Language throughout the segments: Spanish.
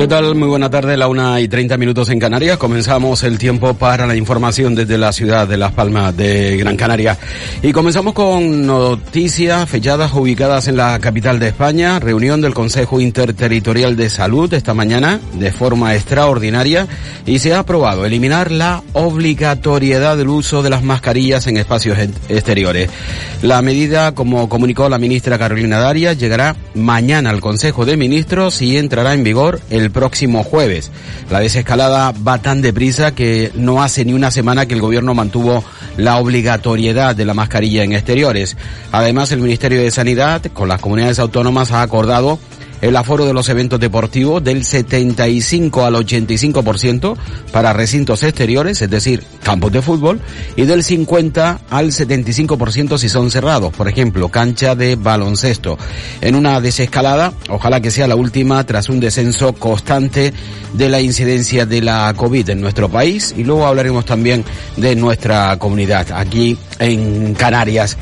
¿Qué tal? Muy buena tarde, la una y treinta minutos en Canarias. Comenzamos el tiempo para la información desde la ciudad de Las Palmas de Gran Canaria. Y comenzamos con noticias fechadas ubicadas en la capital de España. Reunión del Consejo Interterritorial de Salud esta mañana de forma extraordinaria y se ha aprobado eliminar la obligatoriedad del uso de las mascarillas en espacios exteriores. La medida, como comunicó la ministra Carolina Darias, llegará mañana al Consejo de Ministros y entrará en vigor el próximo jueves. La desescalada va tan deprisa que no hace ni una semana que el gobierno mantuvo la obligatoriedad de la mascarilla en exteriores. Además, el Ministerio de Sanidad con las comunidades autónomas ha acordado el aforo de los eventos deportivos del 75 al 85% para recintos exteriores, es decir, campos de fútbol, y del 50 al 75% si son cerrados, por ejemplo, cancha de baloncesto. En una desescalada, ojalá que sea la última tras un descenso constante de la incidencia de la COVID en nuestro país y luego hablaremos también de nuestra comunidad aquí en Canarias.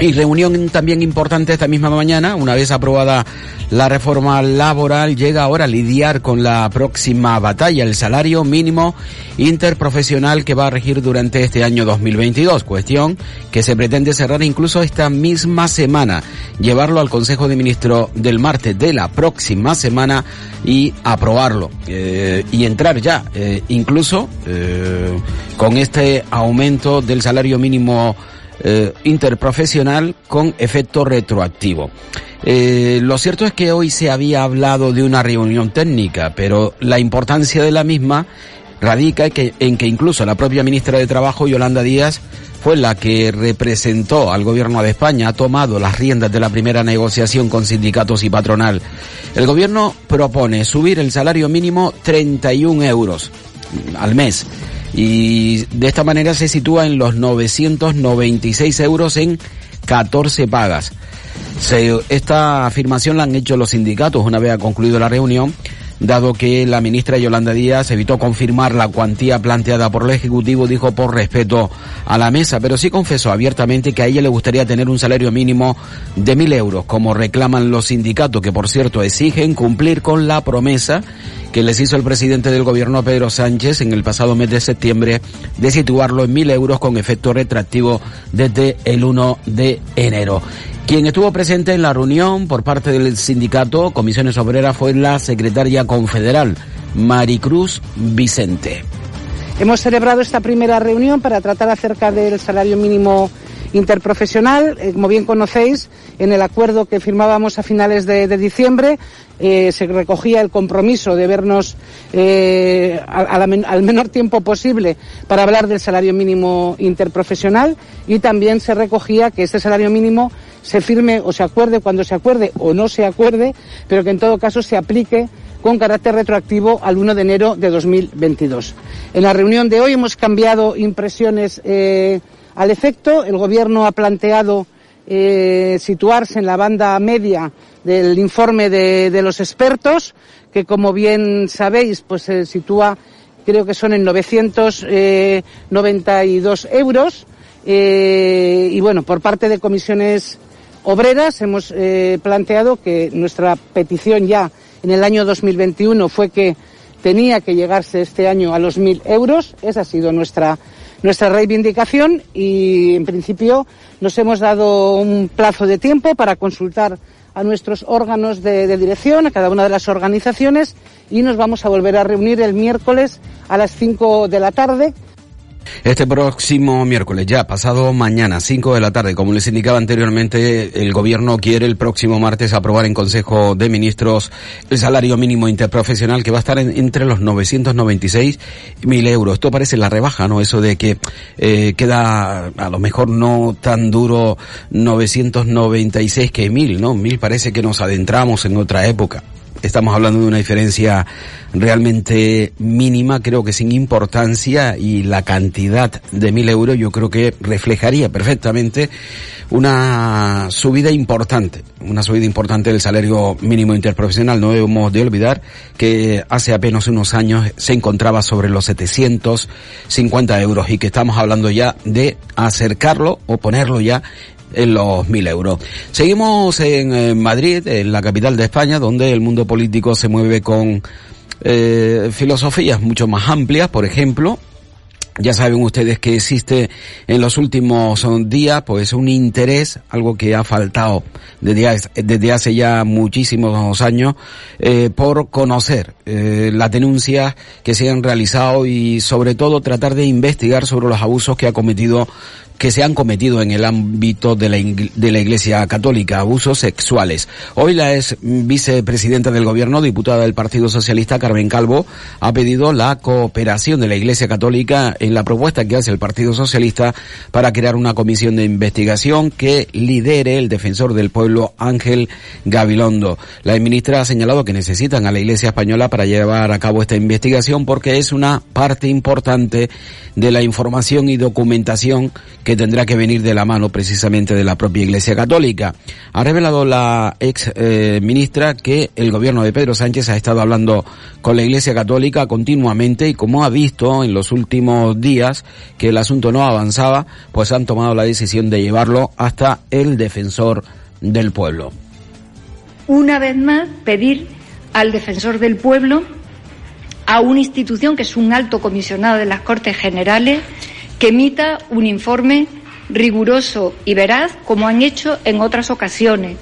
Y reunión también importante esta misma mañana, una vez aprobada la reforma laboral, llega ahora a lidiar con la próxima batalla, el salario mínimo interprofesional que va a regir durante este año 2022, cuestión que se pretende cerrar incluso esta misma semana, llevarlo al Consejo de Ministros del martes de la próxima semana y aprobarlo eh, y entrar ya, eh, incluso eh, con este aumento del salario mínimo eh, interprofesional con efecto retroactivo. Eh, lo cierto es que hoy se había hablado de una reunión técnica, pero la importancia de la misma radica en que, en que incluso la propia ministra de Trabajo, Yolanda Díaz, fue la que representó al gobierno de España, ha tomado las riendas de la primera negociación con sindicatos y patronal. El gobierno propone subir el salario mínimo 31 euros al mes y de esta manera se sitúa en los 996 euros en 14 pagas. esta afirmación la han hecho los sindicatos una vez concluido la reunión, dado que la ministra Yolanda Díaz evitó confirmar la cuantía planteada por el Ejecutivo, dijo por respeto a la mesa, pero sí confesó abiertamente que a ella le gustaría tener un salario mínimo de mil euros, como reclaman los sindicatos, que por cierto exigen cumplir con la promesa que les hizo el presidente del gobierno Pedro Sánchez en el pasado mes de septiembre de situarlo en mil euros con efecto retractivo desde el 1 de enero. Quien estuvo presente en la reunión por parte del sindicato Comisiones Obreras fue la secretaria confederal, Maricruz Vicente. Hemos celebrado esta primera reunión para tratar acerca del salario mínimo interprofesional. Eh, como bien conocéis, en el acuerdo que firmábamos a finales de, diciembre eh, se recogía el compromiso de vernos eh, al menor tiempo posible para hablar del salario mínimo interprofesional y también se recogía que este salario mínimo se firme o se acuerde cuando se acuerde o no se acuerde, pero que en todo caso se aplique con carácter retroactivo al 1 de enero de 2022. En la reunión de hoy hemos cambiado impresiones al efecto, el Gobierno ha planteado eh, situarse en la banda media del informe de, los expertos, que como bien sabéis, pues se sitúa, creo que son en 992 eh, euros. Eh, y bueno, por parte de comisiones obreras hemos planteado que nuestra petición ya en el año 2021 fue que tenía que llegarse este año a los mil euros. Esa ha sido nuestra nuestra reivindicación y en principio nos hemos dado un plazo de tiempo para consultar a nuestros órganos de, dirección, a cada una de las organizaciones y nos vamos a volver a reunir el miércoles a las 5 de la tarde este próximo miércoles, ya pasado mañana, 5 de la tarde, como les indicaba anteriormente, el gobierno quiere el próximo martes aprobar en Consejo de Ministros el salario mínimo interprofesional que va a estar entre los 996 mil euros. Esto parece la rebaja, ¿no? Eso de que eh, queda a lo mejor no tan duro 996 que mil, ¿no? Mil parece que nos adentramos en otra época Estamos hablando de una diferencia realmente mínima, creo que sin importancia y la cantidad de mil euros yo creo que reflejaría perfectamente una subida importante, una subida importante del salario mínimo interprofesional. No debemos de olvidar que hace apenas unos años se encontraba sobre los 750 euros y que estamos hablando ya de acercarlo o ponerlo ya en los mil euros. Seguimos en, Madrid, en la capital de España, donde el mundo político se mueve con eh, filosofías mucho más amplias, por ejemplo, ya saben ustedes que existe en los últimos días pues un interés, algo que ha faltado desde, desde hace ya muchísimos años, eh, por conocer eh, las denuncias que se han realizado y sobre todo tratar de investigar sobre los abusos que ha cometido que se han cometido en el ámbito de la, de la Iglesia Católica, abusos sexuales. Hoy la ex vicepresidenta del Gobierno, diputada del Partido Socialista, Carmen Calvo, ha pedido la cooperación de la Iglesia Católica en la propuesta que hace el Partido Socialista para crear una comisión de investigación que lidere el defensor del pueblo Ángel Gabilondo. La ministra ha señalado que necesitan a la Iglesia Española para llevar a cabo esta investigación porque es una parte importante de la información y documentación que tendrá que venir de la mano precisamente de la propia Iglesia Católica. Ha revelado la ex eh, ministra que el gobierno de Pedro Sánchez ha estado hablando con la Iglesia Católica continuamente y como ha visto en los últimos días que el asunto no avanzaba, pues han tomado la decisión de llevarlo hasta el defensor del pueblo. Una vez más, pedir al defensor del pueblo, a una institución que es un alto comisionado de las Cortes Generales, que emita un informe riguroso y veraz, como han hecho en otras ocasiones.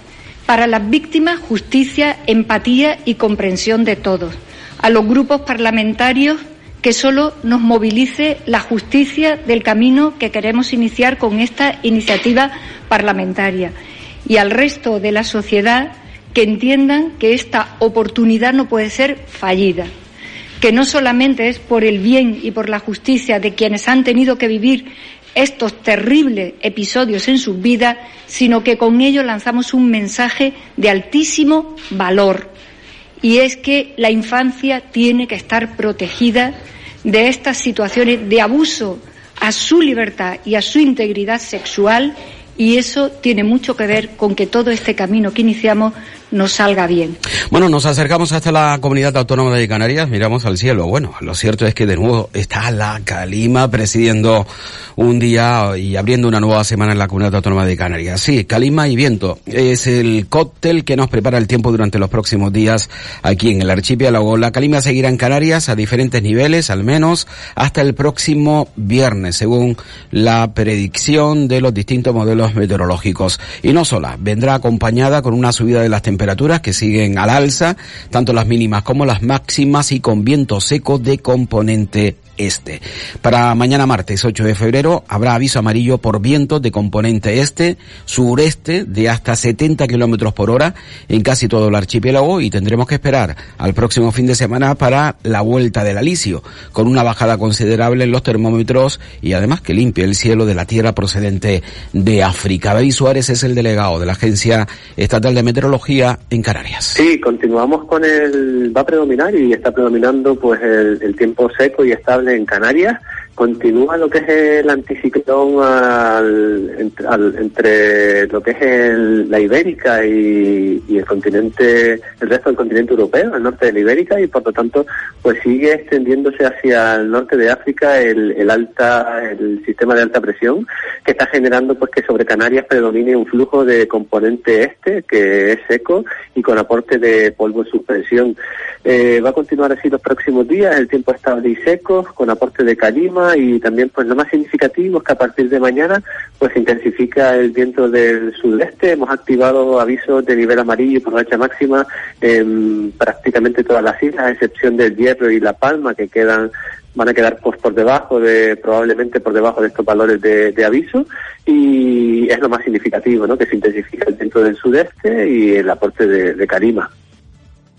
Para las víctimas, justicia, empatía y comprensión de todos. A los grupos parlamentarios, que solo nos movilice la justicia del camino que queremos iniciar con esta iniciativa parlamentaria. Y al resto de la sociedad, que entiendan que esta oportunidad no puede ser fallida que no solamente es por el bien y por la justicia de quienes han tenido que vivir estos terribles episodios en sus vidas, sino que con ello lanzamos un mensaje de altísimo valor. Y es que la infancia tiene que estar protegida de estas situaciones de abuso a su libertad y a su integridad sexual y eso tiene mucho que ver con que todo este camino que iniciamos nos salga bien. Bueno, nos acercamos hasta la comunidad autónoma de Canarias, miramos al cielo. Bueno, lo cierto es que de nuevo está la Calima presidiendo un día y abriendo una nueva semana en la comunidad autónoma de Canarias. Sí, Calima y viento es el cóctel que nos prepara el tiempo durante los próximos días aquí en el archipiélago. La Calima seguirá en Canarias a diferentes niveles, al menos hasta el próximo viernes, según la predicción de los distintos modelos meteorológicos. Y no sola, vendrá acompañada con una subida de las temperaturas temperaturas que siguen al alza, tanto las mínimas como las máximas y con viento seco de componente este. Para mañana martes 8 de febrero habrá aviso amarillo por viento de componente este, sureste de hasta 70 kilómetros por hora en casi todo el archipiélago y tendremos que esperar al próximo fin de semana para la vuelta del alisio, con una bajada considerable en los termómetros y además que limpie el cielo de la tierra procedente de África. David Suárez es el delegado de la Agencia Estatal de Meteorología en Canarias. Sí, continuamos con el, va a predominar y está predominando pues el tiempo seco y estable en Canarias continúa lo que es el anticiclón entre lo que es la Ibérica y, el continente, el resto del continente europeo, el norte de la Ibérica, y por lo tanto, pues sigue extendiéndose hacia el norte de África el, alta, el sistema de alta presión, que está generando pues que sobre Canarias predomine un flujo de componente este, que es seco y con aporte de polvo en suspensión. Eh, va a continuar así los próximos días, el tiempo estable y seco, con aporte de calima, y también pues lo más significativo es que a partir de mañana pues se intensifica el viento del sudeste. Hemos activado avisos de nivel amarillo por racha máxima en prácticamente todas las islas, a excepción del Hierro y La Palma que quedan van a quedar pues por debajo de probablemente por debajo de estos valores de, aviso y es lo más significativo, ¿no? Que se intensifica el viento del sudeste y el aporte de, de Carima.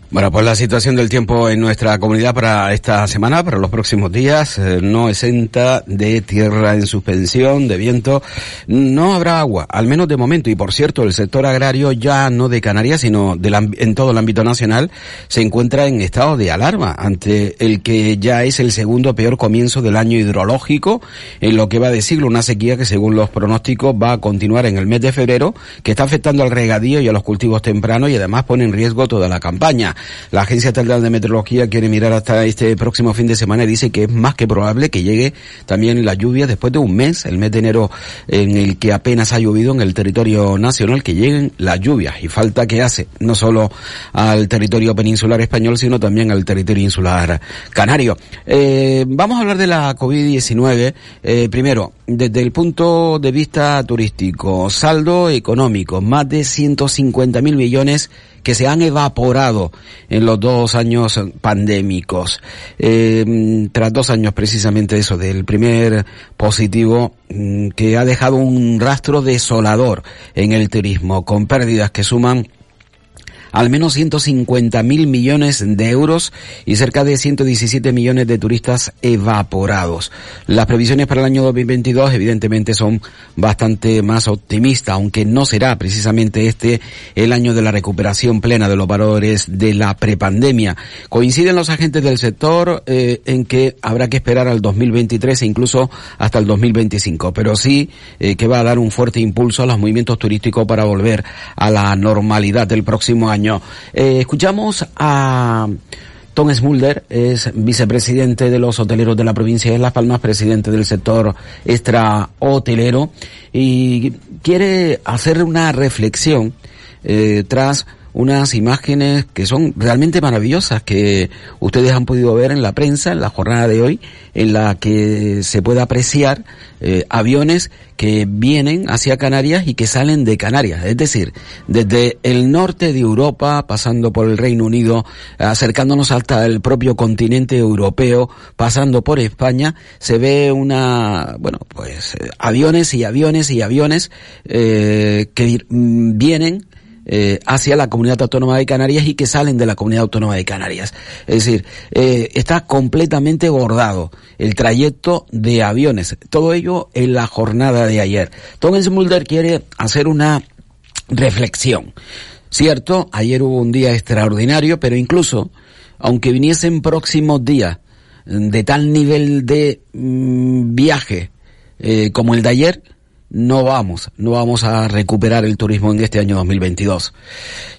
Bueno, pues la situación del tiempo en nuestra comunidad para esta semana, para los próximos días, eh, no exenta de tierra en suspensión, de viento. No habrá agua, al menos de momento. Y por cierto, el sector agrario ya no de Canarias, sino de en todo el ámbito nacional, se encuentra en estado de alarma ante el que ya es el segundo peor comienzo del año hidrológico, en lo que va de siglo, una sequía que según los pronósticos va a continuar en el mes de febrero, que está afectando al regadío y a los cultivos tempranos y además pone en riesgo toda la campaña. La Agencia Estatal de Meteorología quiere mirar hasta este próximo fin de semana y dice que es más que probable que llegue también la lluvia después de un mes, el mes de enero en el que apenas ha llovido en el territorio nacional, que lleguen las lluvias y falta que hace no solo al territorio peninsular español, sino también al territorio insular canario. Eh, vamos a hablar de la COVID-19. Eh, primero, desde el punto de vista turístico, saldo económico, más de 150 mil millones que se han evaporado en los dos años pandémicos. Eh, tras dos años precisamente eso, del primer positivo mm, que ha dejado un rastro desolador en el turismo, con pérdidas que suman al menos 150 mil millones de euros y cerca de 117 millones de turistas evaporados. Las previsiones para el año 2022 evidentemente son bastante más optimistas, aunque no será precisamente este el año de la recuperación plena de los valores de la prepandemia. Coinciden los agentes del sector eh, en que habrá que esperar al 2023 e incluso hasta el 2025, pero sí eh, que va a dar un fuerte impulso a los movimientos turísticos para volver a la normalidad del próximo año eh, escuchamos a Tom Smulder, es vicepresidente de los hoteleros de la provincia de Las Palmas, presidente del sector extra hotelero, y quiere hacer una reflexión eh, tras unas imágenes que son realmente maravillosas que ustedes han podido ver en la prensa en la jornada de hoy, en la que se puede apreciar eh, aviones que vienen hacia Canarias y que salen de Canarias. Es decir, desde el norte de Europa, pasando por el Reino Unido, acercándonos hasta el propio continente europeo, pasando por España, se ve una, bueno, pues eh, aviones y aviones y aviones eh, que vienen eh, hacia la comunidad autónoma de Canarias y que salen de la comunidad autónoma de Canarias. Es decir, eh, está completamente bordado el trayecto de aviones. Todo ello en la jornada de ayer. Thomas Mulder quiere hacer una reflexión. Cierto, ayer hubo un día extraordinario, pero incluso, aunque viniesen próximos días de tal nivel de mm, viaje eh, como el de ayer, no vamos, no vamos a recuperar el turismo en este año 2022.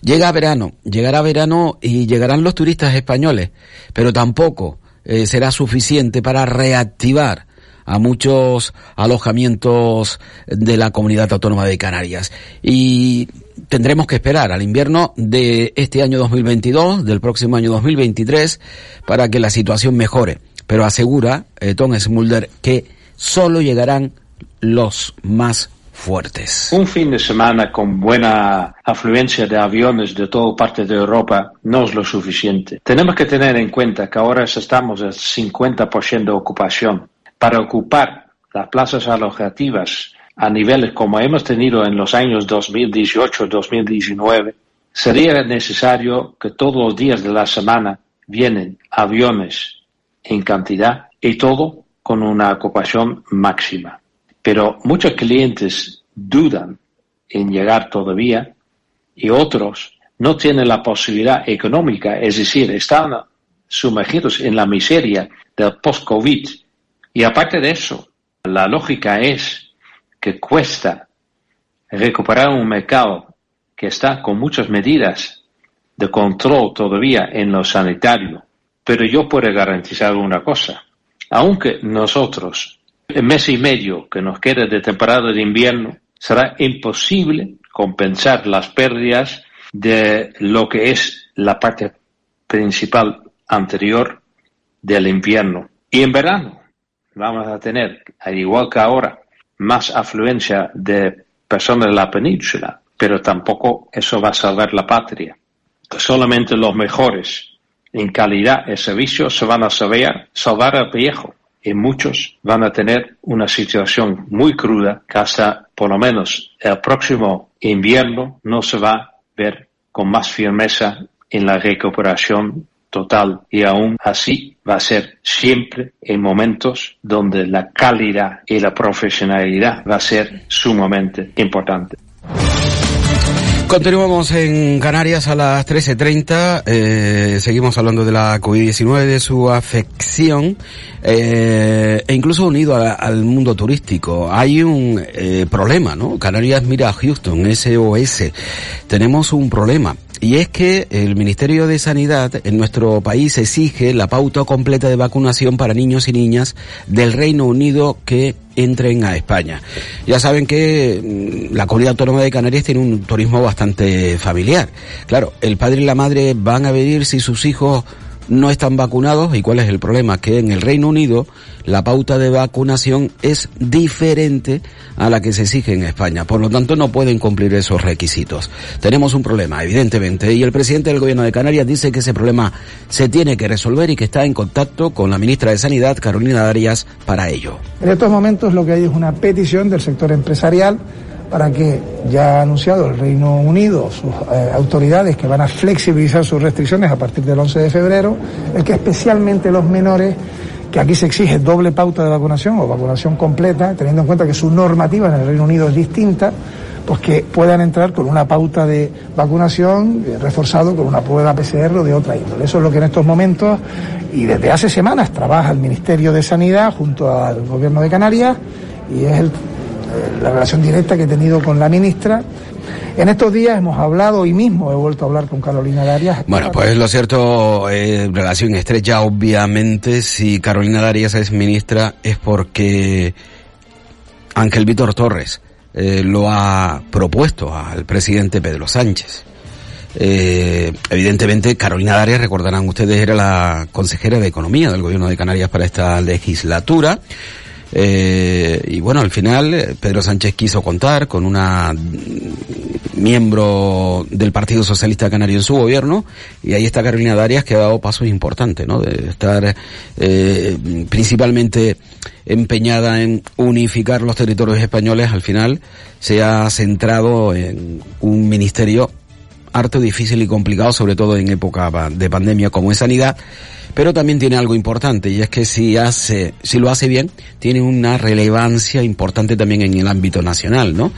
Llega verano, llegará verano y llegarán los turistas españoles, pero tampoco eh, será suficiente para reactivar a muchos alojamientos de la comunidad autónoma de Canarias. Y tendremos que esperar al invierno de este año 2022, del próximo año 2023, para que la situación mejore. Pero asegura eh, Tom Smulder que solo llegarán los más fuertes. Un fin de semana con buena afluencia de aviones de toda parte de Europa no es lo suficiente. Tenemos que tener en cuenta que ahora estamos al 50% de ocupación. Para ocupar las plazas alojativas a niveles como hemos tenido en los años 2018-2019, sería necesario que todos los días de la semana vienen aviones en cantidad y todo con una ocupación máxima. Pero muchos clientes dudan en llegar todavía y otros no tienen la posibilidad económica, es decir, están sumergidos en la miseria del post-COVID. Y aparte de eso, la lógica es que cuesta recuperar un mercado que está con muchas medidas de control todavía en lo sanitario. Pero yo puedo garantizar una cosa, aunque nosotros mes y medio que nos queda de temporada de invierno será imposible compensar las pérdidas de lo que es la parte principal anterior del invierno. Y en verano vamos a tener, al igual que ahora, más afluencia de personas de la península, pero tampoco eso va a salvar la patria. Solamente los mejores en calidad de servicio se van a saber salvar al viejo y muchos van a tener una situación muy cruda que hasta por lo menos el próximo invierno no se va a ver con más firmeza en la recuperación total y aún así va a ser siempre en momentos donde la calidad y la profesionalidad va a ser sumamente importante. Continuamos en Canarias a las 13.30. Eh, seguimos hablando de la COVID-19, de su afección eh, e incluso unido al mundo turístico. Hay un eh, problema, ¿no? Canarias mira a Houston, SOS. Tenemos un problema. Y es que el Ministerio de Sanidad en nuestro país exige la pauta completa de vacunación para niños y niñas del Reino Unido que entren a España. Ya saben que mm, la comunidad autónoma de Canarias tiene un turismo bastante familiar. Claro, el padre y la madre van a venir si sus hijos no están vacunados y cuál es el problema que en el Reino Unido la pauta de vacunación es diferente a la que se exige en España. Por lo tanto no pueden cumplir esos requisitos. Tenemos un problema evidentemente y el presidente del gobierno de Canarias dice que ese problema se tiene que resolver y que está en contacto con la ministra de Sanidad Carolina Darias para ello. En estos momentos lo que hay es una petición del sector empresarial para que ya ha anunciado el Reino Unido, sus eh, autoridades, que van a flexibilizar sus restricciones a partir del 11 de febrero, es que especialmente los menores, que aquí se exige doble pauta de vacunación o vacunación completa, teniendo en cuenta que su normativa en el Reino Unido es distinta, pues que puedan entrar con una pauta de vacunación eh, reforzado con una prueba PCR o de otra índole. Eso es lo que en estos momentos y desde hace semanas trabaja el Ministerio de Sanidad junto al Gobierno de Canarias y es el la relación directa que he tenido con la ministra. En estos días hemos hablado, hoy mismo he vuelto a hablar con Carolina Darias. Bueno, pues lo cierto, eh, relación estrecha, obviamente, si Carolina Darias es ministra es porque Ángel Víctor Torres eh, lo ha propuesto al presidente Pedro Sánchez. Eh, evidentemente, Carolina Darias, recordarán ustedes, era la consejera de Economía del Gobierno de Canarias para esta legislatura. Eh, y bueno, al final eh, Pedro Sánchez quiso contar con una miembro del Partido Socialista Canario en su gobierno y ahí está Carolina Darias que ha dado pasos importantes, ¿no? De estar eh, principalmente empeñada en unificar los territorios españoles, al final se ha centrado en un ministerio harto difícil y complicado, sobre todo en época de pandemia como es sanidad, pero también tiene algo importante y es que si hace, si lo hace bien, tiene una relevancia importante también en el ámbito nacional, ¿no?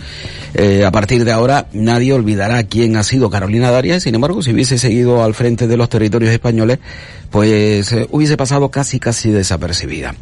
Eh, a partir de ahora nadie olvidará quién ha sido Carolina Darias, sin embargo, si hubiese seguido al frente de los territorios españoles, pues eh, hubiese pasado casi casi desapercibida.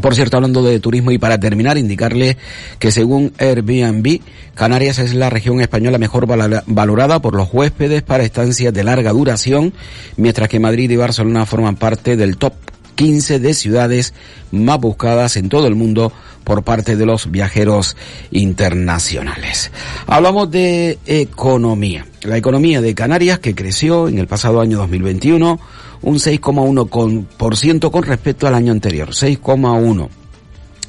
Por cierto, hablando de turismo y para terminar, indicarle que según Airbnb, Canarias es la región española mejor valorada por los huéspedes para estancias de larga duración, mientras que Madrid y Barcelona forman parte del top 15 de ciudades más buscadas en todo el mundo por parte de los viajeros internacionales. Hablamos de economía. La economía de Canarias que creció en el pasado año 2021 un 6,1% con respecto al año anterior, 6,1%.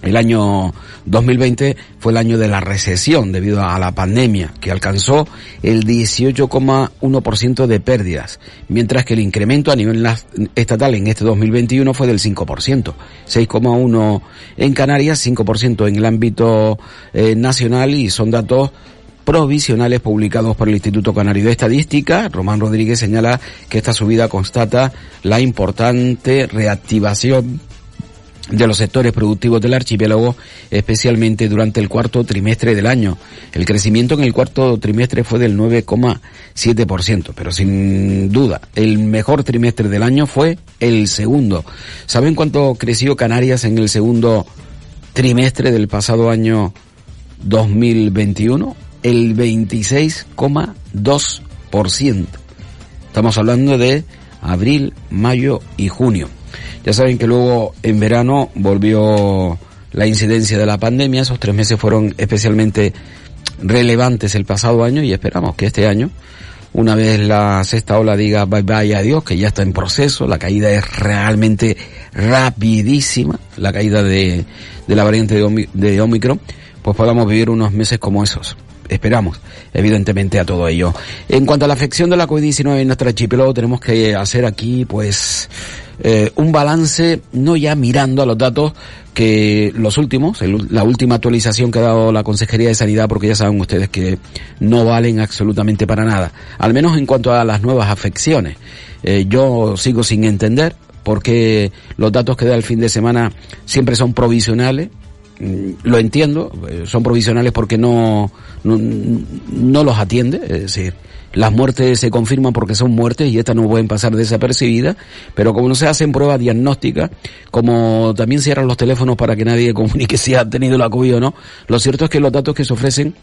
El año 2020 fue el año de la recesión debido a la pandemia, que alcanzó el 18,1% de pérdidas, mientras que el incremento a nivel estatal en este 2021 fue del 5%, 6,1% en Canarias, 5% en el ámbito eh, nacional y son datos provisionales publicados por el Instituto Canario de Estadística. Román Rodríguez señala que esta subida constata la importante reactivación de los sectores productivos del archipiélago, especialmente durante el cuarto trimestre del año. El crecimiento en el cuarto trimestre fue del 9,7%, pero sin duda el mejor trimestre del año fue el segundo. ¿Saben cuánto creció Canarias en el segundo trimestre del pasado año 2021? El 26,2%. Estamos hablando de abril, mayo y junio. Ya saben que luego en verano volvió la incidencia de la pandemia, esos tres meses fueron especialmente relevantes el pasado año y esperamos que este año, una vez la sexta ola diga bye bye adiós, que ya está en proceso, la caída es realmente rapidísima, la caída de, de la variante de, de Omicron, pues podamos vivir unos meses como esos esperamos, evidentemente, a todo ello. En cuanto a la afección de la COVID-19 en nuestro archipiélago, tenemos que hacer aquí, pues, eh, un balance no ya mirando a los datos que los últimos, la última actualización que ha dado la Consejería de Sanidad, porque ya saben ustedes que no valen absolutamente para nada, al menos en cuanto a las nuevas afecciones. Eh, yo sigo sin entender por qué los datos que da el fin de semana siempre son provisionales, lo entiendo, eh, son provisionales porque no, no, no, los atiende, es decir, las muertes se confirman porque son muertes y estas no pueden pasar desapercibidas, pero como no se hacen pruebas diagnósticas, como también cierran los teléfonos para que nadie comunique si ha tenido la COVID o no, lo cierto es que los datos que se ofrecen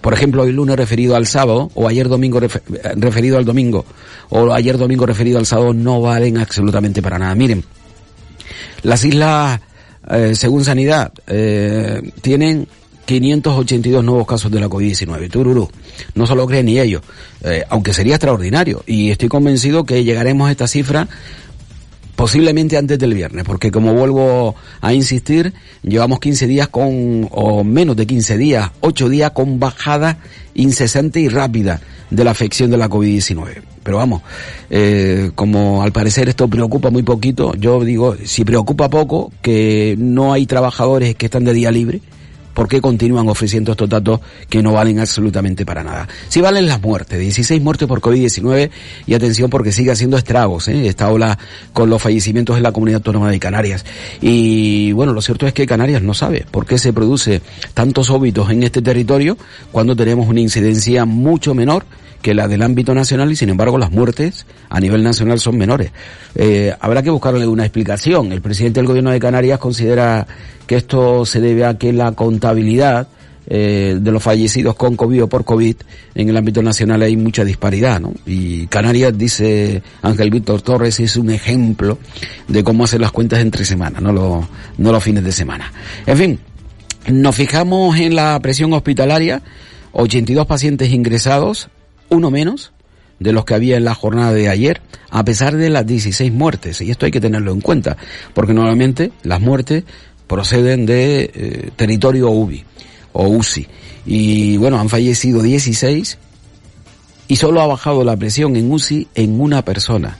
por ejemplo, hoy lunes referido al sábado, o ayer domingo referido al domingo, o ayer domingo referido al sábado, no valen absolutamente para nada. Miren, las islas, eh, según Sanidad, eh, tienen 582 nuevos casos de la COVID-19. Tururú. No se lo creen ni ellos, eh, aunque sería extraordinario. Y estoy convencido que llegaremos a esta cifra posiblemente antes del viernes, porque como vuelvo a insistir, llevamos 15 días con, o menos de 15 días, 8 días con bajada incesante y rápida de la afección de la COVID-19. Pero vamos, eh, como al parecer esto preocupa muy poquito, yo digo, si preocupa poco, que no hay trabajadores que están de día libre, ¿Por qué continúan ofreciendo estos datos que no valen absolutamente para nada? Si valen las muertes, 16 muertes por COVID-19 y atención porque sigue haciendo estragos ¿eh? esta ola con los fallecimientos en la comunidad autónoma de Canarias. Y bueno, lo cierto es que Canarias no sabe por qué se produce tantos óbitos en este territorio cuando tenemos una incidencia mucho menor que la del ámbito nacional y sin embargo las muertes a nivel nacional son menores. Eh, habrá que buscarle una explicación. El presidente del gobierno de Canarias considera que esto se debe a que la contabilidad eh, de los fallecidos con COVID o por COVID en el ámbito nacional hay mucha disparidad, ¿no? Y Canarias, dice Ángel Víctor Torres, es un ejemplo de cómo hacer las cuentas entre semanas, no, lo, no los fines de semana. En fin, nos fijamos en la presión hospitalaria, 82 pacientes ingresados, uno menos de los que había en la jornada de ayer, a pesar de las 16 muertes. Y esto hay que tenerlo en cuenta, porque normalmente las muertes proceden de eh, territorio UBI o UCI. Y bueno, han fallecido 16 y solo ha bajado la presión en UCI en una persona.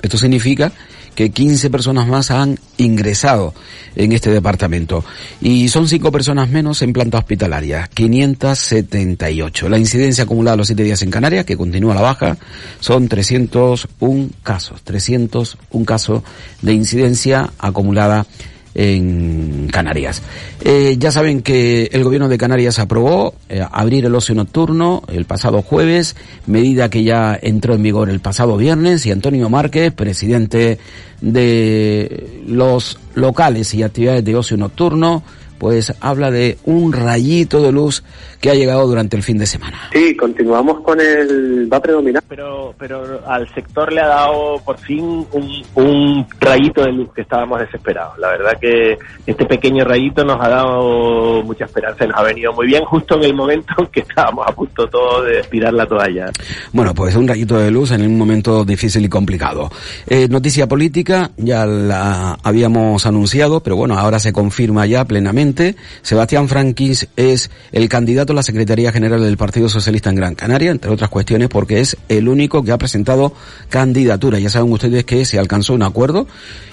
Esto significa que 15 personas más han ingresado en este departamento. Y son 5 personas menos en planta hospitalaria, 578. La incidencia acumulada los 7 días en Canarias, que continúa la baja, son 301 casos. 301 casos de incidencia acumulada en Canarias. Eh, ya saben que el gobierno de Canarias aprobó eh, abrir el ocio nocturno el pasado jueves, medida que ya entró en vigor el pasado viernes y Antonio Márquez, presidente de los locales y actividades de ocio nocturno, pues habla de un rayito de luz que ha llegado durante el fin de semana. Sí, continuamos con el... va a predominar. Pero, pero al sector le ha dado por fin un, un rayito de luz que estábamos desesperados. La verdad que este pequeño rayito nos ha dado mucha esperanza y nos ha venido muy bien justo en el momento en que estábamos a punto todo de tirar la toalla. Bueno, pues un rayito de luz en un momento difícil y complicado. Eh, noticia política, ya la habíamos anunciado, pero bueno, ahora se confirma ya plenamente. Sebastián Franquis es el candidato la Secretaría General del Partido Socialista en Gran Canaria, entre otras cuestiones porque es el único que ha presentado candidatura. Ya saben ustedes que se alcanzó un acuerdo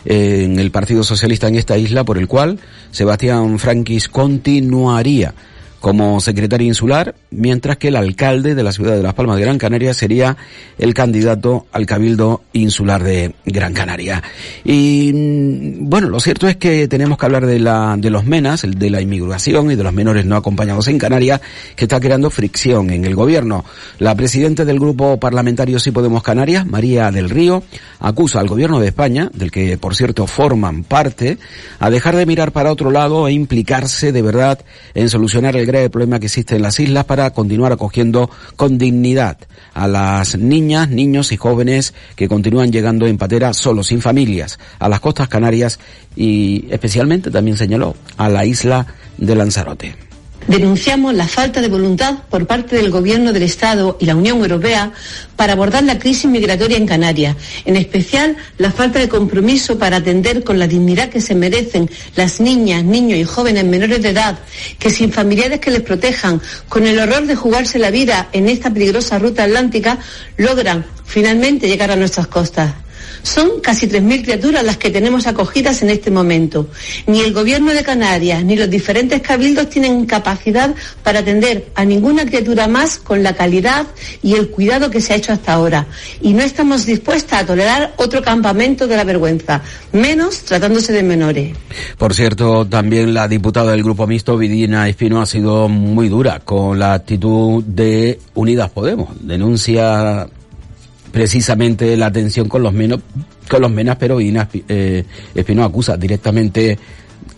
eh, en el Partido Socialista en esta isla por el cual Sebastián Franquis continuaría como secretario insular, mientras que el alcalde de la ciudad de Las Palmas de Gran Canaria sería el candidato al cabildo insular de Gran Canaria. Y mm, bueno, lo cierto es que tenemos que hablar de la de los menas, de la inmigración y de los menores no acompañados en Canarias, que está creando fricción en el gobierno. La presidenta del grupo parlamentario Sí Podemos Canarias, María del Río, acusa al gobierno de España, del que por cierto forman parte, a dejar de mirar para otro lado e implicarse de verdad en solucionar el el problema que existe en las islas para continuar acogiendo con dignidad a las niñas, niños y jóvenes que continúan llegando en patera solo, sin familias, a las costas canarias y especialmente también señaló a la isla de Lanzarote. Denunciamos la falta de voluntad por parte del Gobierno del Estado y la Unión Europea para abordar la crisis migratoria en Canarias, en especial la falta de compromiso para atender con la dignidad que se merecen las niñas, niños y jóvenes menores de edad, que sin familiares que les protejan, con el horror de jugarse la vida en esta peligrosa ruta atlántica, logran finalmente llegar a nuestras costas. Son casi 3.000 criaturas las que tenemos acogidas en este momento. Ni el Gobierno de Canarias ni los diferentes cabildos tienen capacidad para atender a ninguna criatura más con la calidad y el cuidado que se ha hecho hasta ahora. Y no estamos dispuestas a tolerar otro campamento de la vergüenza, menos tratándose de menores. Por cierto, también la diputada del Grupo Mixto, Vidina Espino, ha sido muy dura con la actitud de Unidas Podemos. Denuncia precisamente la atención con los menos, con los menas, pero Vidina eh, Espino acusa directamente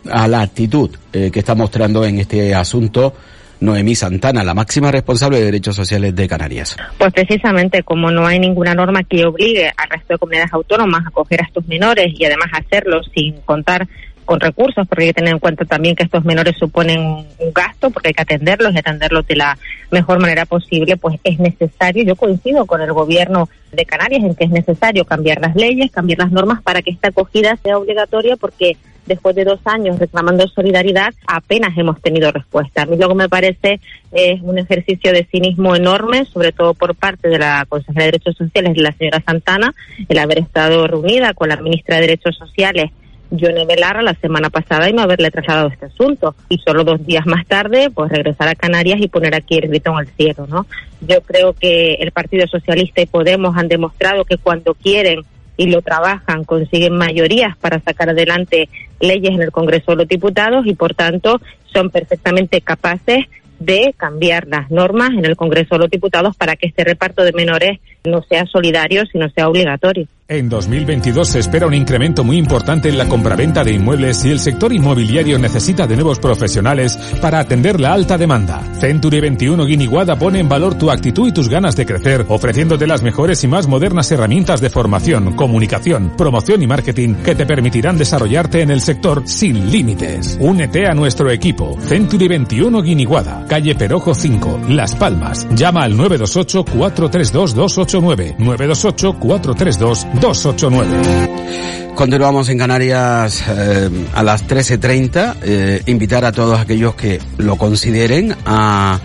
a la actitud eh, que está mostrando en este asunto Noemí Santana, la máxima responsable de Derechos Sociales de Canarias. Pues precisamente como no hay ninguna norma que obligue al resto de comunidades autónomas a acoger a estos menores y además hacerlo sin contar con recursos, porque hay que tener en cuenta también que estos menores suponen un gasto, porque hay que atenderlos y atenderlos de la mejor manera posible, pues es necesario, yo coincido con el gobierno de Canarias en que es necesario cambiar las leyes, cambiar las normas para que esta acogida sea obligatoria, porque después de dos años reclamando solidaridad, apenas hemos tenido respuesta. A mí lo que me parece es un ejercicio de cinismo enorme, sobre todo por parte de la consejera de Derechos Sociales, la señora Santana, el haber estado reunida con la ministra de Derechos Sociales Yone Belarra la semana pasada y no haberle trasladado este asunto. Y solo dos días más tarde, pues regresar a Canarias y poner aquí el grito en el cielo, ¿no? Yo creo que el Partido Socialista y Podemos han demostrado que cuando quieren y lo trabajan, consiguen mayorías para sacar adelante leyes en el Congreso de los Diputados y, por tanto, son perfectamente capaces de cambiar las normas en el Congreso de los Diputados para que este reparto de menores no sea solidario, sino sea obligatorio. En 2022 se espera un incremento muy importante en la compraventa de inmuebles y el sector inmobiliario necesita de nuevos profesionales para atender la alta demanda. Century 21 Guiniguada pone en valor tu actitud y tus ganas de crecer, ofreciéndote las mejores y más modernas herramientas de formación, comunicación, promoción y marketing que te permitirán desarrollarte en el sector sin límites. Únete a nuestro equipo. Century 21 Guiniguada, calle Perojo 5, Las Palmas. Llama al 928 432 289 928 432 289. Continuamos en Canarias eh, a las 13.30. Eh, invitar a todos aquellos que lo consideren a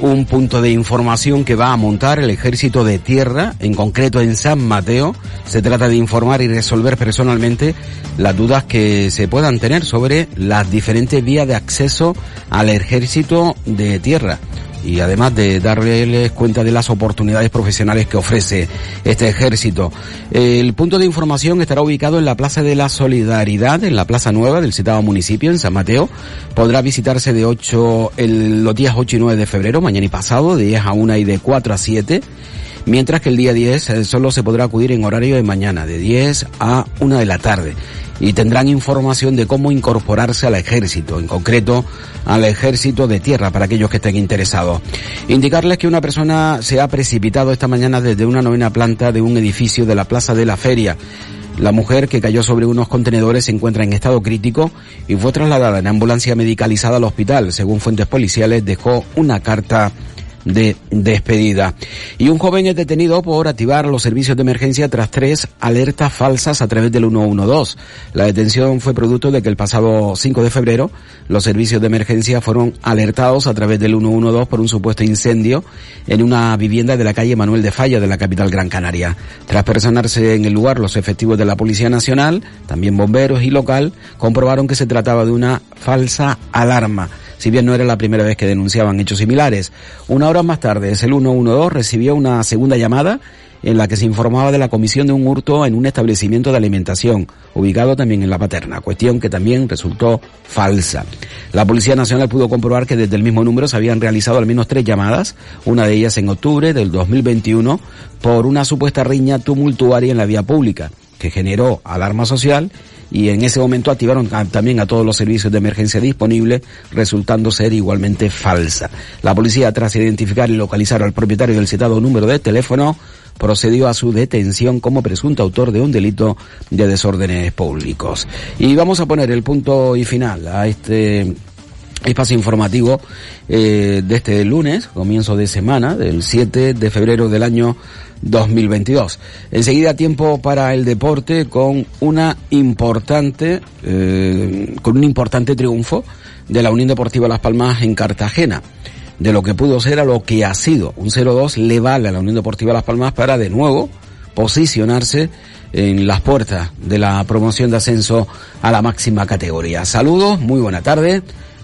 un punto de información que va a montar el Ejército de Tierra, en concreto en San Mateo. Se trata de informar y resolver personalmente las dudas que se puedan tener sobre las diferentes vías de acceso al Ejército de Tierra y además de darles cuenta de las oportunidades profesionales que ofrece este ejército. El punto de información estará ubicado en la Plaza de la Solidaridad, en la Plaza Nueva del citado municipio, en San Mateo. Podrá visitarse de 8, el, los días 8 y 9 de febrero, mañana y pasado, de 10 a 1 y de 4 a 7 mientras que el día 10 eh, solo se podrá acudir en horario de mañana, de 10 a 1 de la tarde y tendrán información de cómo incorporarse al ejército, en concreto al ejército de tierra para aquellos que estén interesados. Indicarles que una persona se ha precipitado esta mañana desde una novena planta de un edificio de la Plaza de la Feria. La mujer que cayó sobre unos contenedores se encuentra en estado crítico y fue trasladada en ambulancia medicalizada al hospital. Según fuentes policiales, dejó una carta de despedida. Y un joven es detenido por activar los servicios de emergencia tras tres alertas falsas a través del 112. La detención fue producto de que el pasado 5 de febrero los servicios de emergencia fueron alertados a través del 112 por un supuesto incendio en una vivienda de la calle Manuel de Falla de la capital Gran Canaria. Tras personarse en el lugar los efectivos de la Policía Nacional, también bomberos y local, comprobaron que se trataba de una falsa alarma si bien no era la primera vez que denunciaban hechos similares. Una hora más tarde, el 112 recibió una segunda llamada en la que se informaba de la comisión de un hurto en un establecimiento de alimentación, ubicado también en La Paterna, cuestión que también resultó falsa. La Policía Nacional pudo comprobar que desde el mismo número se habían realizado al menos tres llamadas, una de ellas en octubre del 2021, por una supuesta riña tumultuaria en la vía pública, que generó alarma social y en ese momento activaron también a todos los servicios de emergencia disponibles, resultando ser igualmente falsa. La policía, tras identificar y localizar al propietario del citado número de teléfono, procedió a su detención como presunto autor de un delito de desórdenes públicos. Y vamos a poner el punto y final a este espacio informativo eh, de este lunes, comienzo de semana, del 7 de febrero del año 2022. Enseguida tiempo para el deporte con una importante, eh, con un importante triunfo de la Unión Deportiva Las Palmas en Cartagena. De lo que pudo ser a lo que ha sido. Un 0-2 le vale a la Unión Deportiva Las Palmas para de nuevo posicionarse en las puertas de la promoción de ascenso a la máxima categoría. Saludos, muy buena tarde.